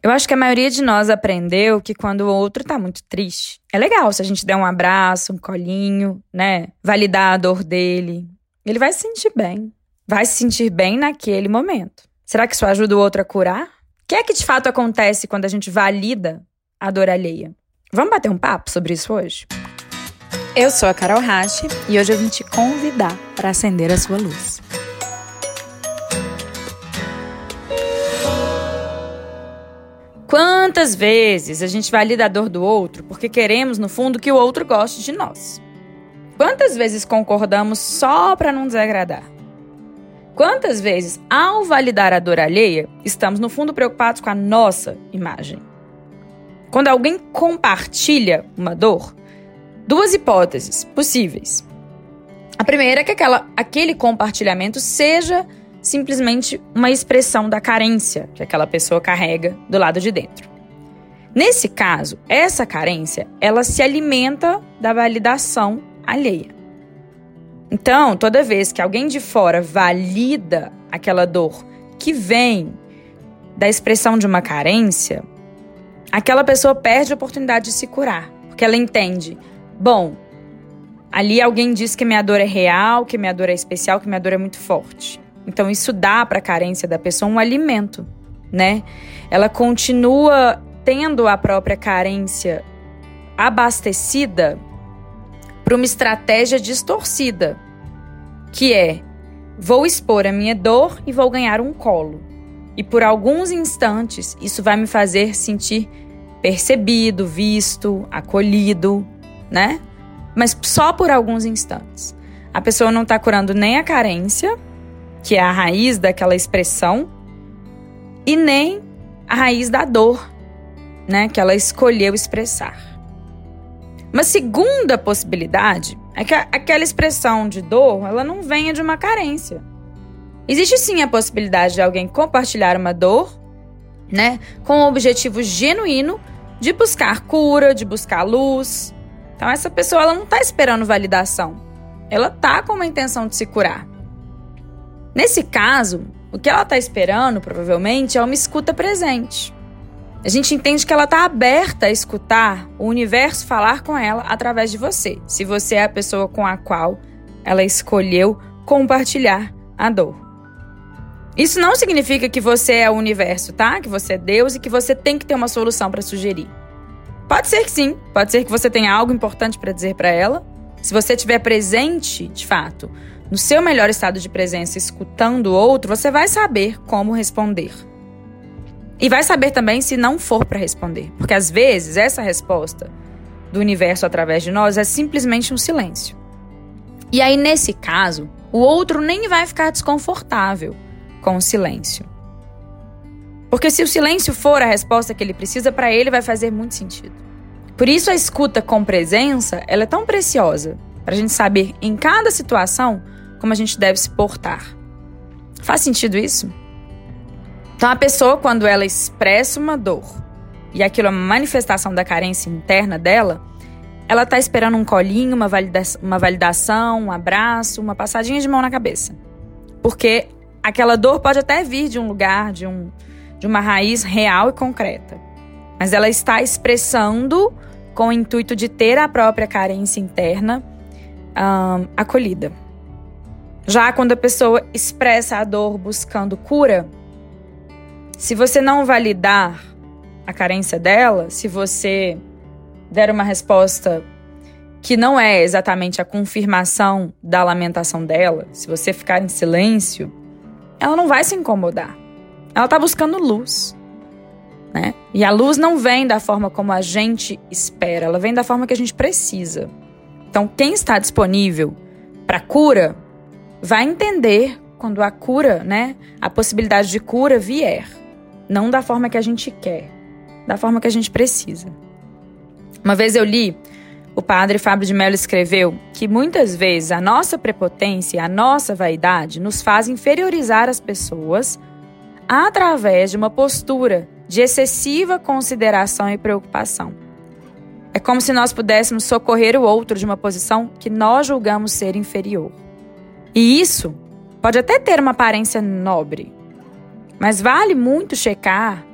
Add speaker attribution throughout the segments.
Speaker 1: Eu acho que a maioria de nós aprendeu que quando o outro tá muito triste, é legal se a gente der um abraço, um colinho, né? Validar a dor dele. Ele vai se sentir bem. Vai se sentir bem naquele momento. Será que isso ajuda o outro a curar? O que é que de fato acontece quando a gente valida a dor alheia? Vamos bater um papo sobre isso hoje? Eu sou a Carol Rache e hoje eu vim te convidar para acender a sua luz. Quantas vezes a gente valida a dor do outro porque queremos, no fundo, que o outro goste de nós? Quantas vezes concordamos só para não desagradar? Quantas vezes, ao validar a dor alheia, estamos, no fundo, preocupados com a nossa imagem? Quando alguém compartilha uma dor, duas hipóteses possíveis. A primeira é que aquela, aquele compartilhamento seja simplesmente uma expressão da carência que aquela pessoa carrega do lado de dentro. Nesse caso, essa carência, ela se alimenta da validação alheia. Então, toda vez que alguém de fora valida aquela dor que vem da expressão de uma carência, aquela pessoa perde a oportunidade de se curar, porque ela entende, bom, ali alguém diz que minha dor é real, que minha dor é especial, que minha dor é muito forte. Então isso dá para a carência da pessoa um alimento, né? Ela continua tendo a própria carência abastecida para uma estratégia distorcida, que é vou expor a minha dor e vou ganhar um colo. E por alguns instantes isso vai me fazer sentir percebido, visto, acolhido, né? Mas só por alguns instantes. A pessoa não está curando nem a carência que é a raiz daquela expressão, e nem a raiz da dor, né, que ela escolheu expressar. Uma segunda possibilidade é que aquela expressão de dor, ela não venha de uma carência. Existe sim a possibilidade de alguém compartilhar uma dor, né, com o objetivo genuíno de buscar cura, de buscar luz. Então essa pessoa ela não está esperando validação. Ela tá com uma intenção de se curar. Nesse caso, o que ela está esperando, provavelmente, é uma escuta presente. A gente entende que ela está aberta a escutar o universo falar com ela através de você, se você é a pessoa com a qual ela escolheu compartilhar a dor. Isso não significa que você é o universo, tá? Que você é Deus e que você tem que ter uma solução para sugerir. Pode ser que sim, pode ser que você tenha algo importante para dizer para ela. Se você estiver presente, de fato, no seu melhor estado de presença, escutando o outro, você vai saber como responder. E vai saber também se não for para responder, porque às vezes essa resposta do universo através de nós é simplesmente um silêncio. E aí nesse caso, o outro nem vai ficar desconfortável com o silêncio. Porque se o silêncio for a resposta que ele precisa, para ele vai fazer muito sentido. Por isso a escuta com presença, ela é tão preciosa, para a gente saber em cada situação como a gente deve se portar. Faz sentido isso? Então, a pessoa, quando ela expressa uma dor e aquilo é uma manifestação da carência interna dela, ela está esperando um colinho, uma, valida uma validação, um abraço, uma passadinha de mão na cabeça. Porque aquela dor pode até vir de um lugar, de, um, de uma raiz real e concreta. Mas ela está expressando com o intuito de ter a própria carência interna acolhida. Já quando a pessoa expressa a dor buscando cura, se você não validar a carência dela, se você der uma resposta que não é exatamente a confirmação da lamentação dela, se você ficar em silêncio, ela não vai se incomodar. Ela está buscando luz. Né? E a luz não vem da forma como a gente espera, ela vem da forma que a gente precisa. Então, quem está disponível para cura vai entender quando a cura, né, a possibilidade de cura vier, não da forma que a gente quer, da forma que a gente precisa. Uma vez eu li, o padre Fábio de Mello escreveu que muitas vezes a nossa prepotência, a nossa vaidade nos faz inferiorizar as pessoas através de uma postura de excessiva consideração e preocupação. É como se nós pudéssemos socorrer o outro de uma posição que nós julgamos ser inferior. E isso pode até ter uma aparência nobre, mas vale muito checar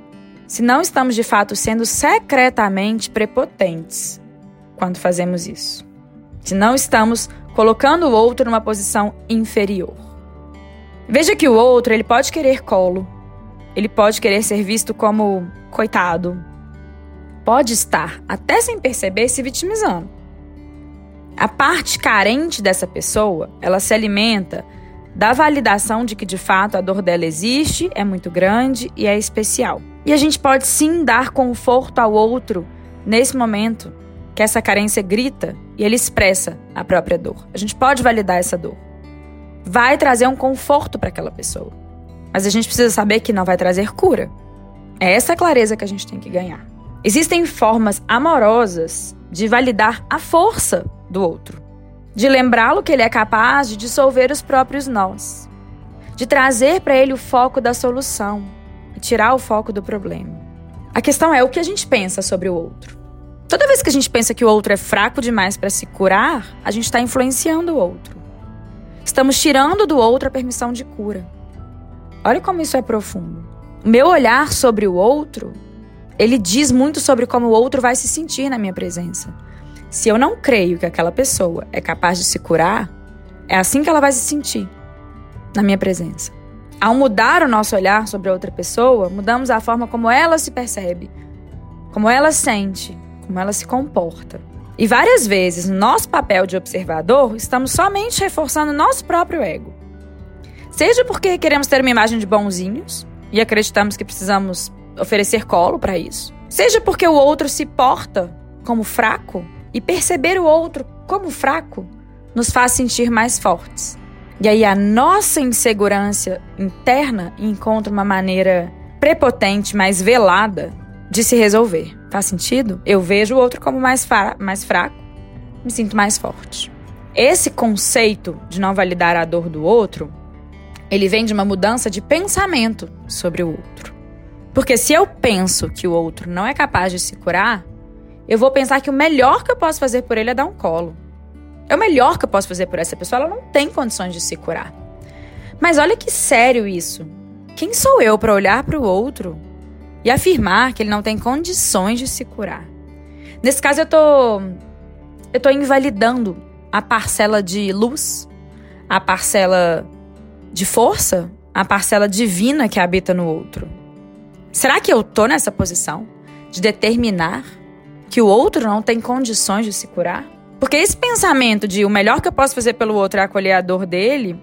Speaker 1: se não estamos de fato sendo secretamente prepotentes quando fazemos isso. Se não estamos colocando o outro numa posição inferior. Veja que o outro, ele pode querer colo, ele pode querer ser visto como coitado, pode estar, até sem perceber, se vitimizando. A parte carente dessa pessoa, ela se alimenta da validação de que de fato a dor dela existe, é muito grande e é especial. E a gente pode sim dar conforto ao outro nesse momento que essa carência grita e ele expressa a própria dor. A gente pode validar essa dor. Vai trazer um conforto para aquela pessoa. Mas a gente precisa saber que não vai trazer cura. É essa clareza que a gente tem que ganhar. Existem formas amorosas de validar a força do outro, de lembrá-lo que ele é capaz de dissolver os próprios nós, de trazer para ele o foco da solução e tirar o foco do problema. A questão é o que a gente pensa sobre o outro. Toda vez que a gente pensa que o outro é fraco demais para se curar, a gente está influenciando o outro. Estamos tirando do outro a permissão de cura. Olha como isso é profundo. O meu olhar sobre o outro, ele diz muito sobre como o outro vai se sentir na minha presença. Se eu não creio que aquela pessoa é capaz de se curar, é assim que ela vai se sentir na minha presença. Ao mudar o nosso olhar sobre a outra pessoa, mudamos a forma como ela se percebe, como ela sente, como ela se comporta. E várias vezes, no nosso papel de observador, estamos somente reforçando nosso próprio ego. Seja porque queremos ter uma imagem de bonzinhos e acreditamos que precisamos oferecer colo para isso, seja porque o outro se porta como fraco e perceber o outro como fraco nos faz sentir mais fortes. E aí a nossa insegurança interna encontra uma maneira prepotente, mais velada de se resolver. Faz sentido? Eu vejo o outro como mais, mais fraco, me sinto mais forte. Esse conceito de não validar a dor do outro, ele vem de uma mudança de pensamento sobre o outro. Porque se eu penso que o outro não é capaz de se curar, eu vou pensar que o melhor que eu posso fazer por ele é dar um colo. É o melhor que eu posso fazer por essa pessoa, ela não tem condições de se curar. Mas olha que sério isso. Quem sou eu para olhar para o outro e afirmar que ele não tem condições de se curar. Nesse caso, eu tô, eu tô invalidando a parcela de luz, a parcela de força, a parcela divina que habita no outro. Será que eu tô nessa posição de determinar que o outro não tem condições de se curar? Porque esse pensamento de o melhor que eu posso fazer pelo outro é acolher a dor dele,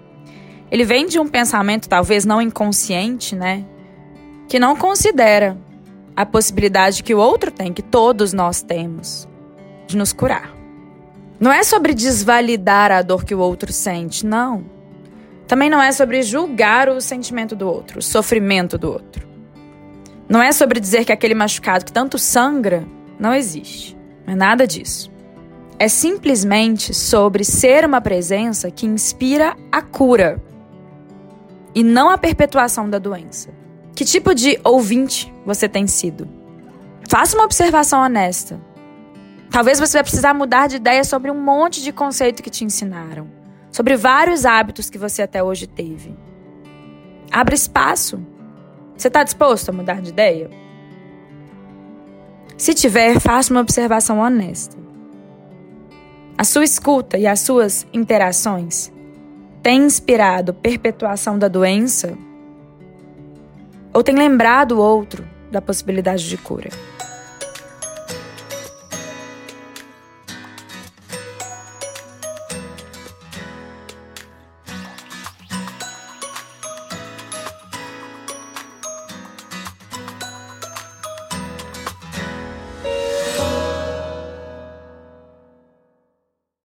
Speaker 1: ele vem de um pensamento talvez não inconsciente, né? que não considera a possibilidade que o outro tem, que todos nós temos, de nos curar. Não é sobre desvalidar a dor que o outro sente, não. Também não é sobre julgar o sentimento do outro, o sofrimento do outro. Não é sobre dizer que aquele machucado que tanto sangra não existe. Não é nada disso. É simplesmente sobre ser uma presença que inspira a cura e não a perpetuação da doença. Que tipo de ouvinte você tem sido? Faça uma observação honesta. Talvez você vai precisar mudar de ideia sobre um monte de conceito que te ensinaram, sobre vários hábitos que você até hoje teve. Abra espaço. Você está disposto a mudar de ideia? Se tiver, faça uma observação honesta. A sua escuta e as suas interações têm inspirado perpetuação da doença ou tem lembrado o outro da possibilidade de cura.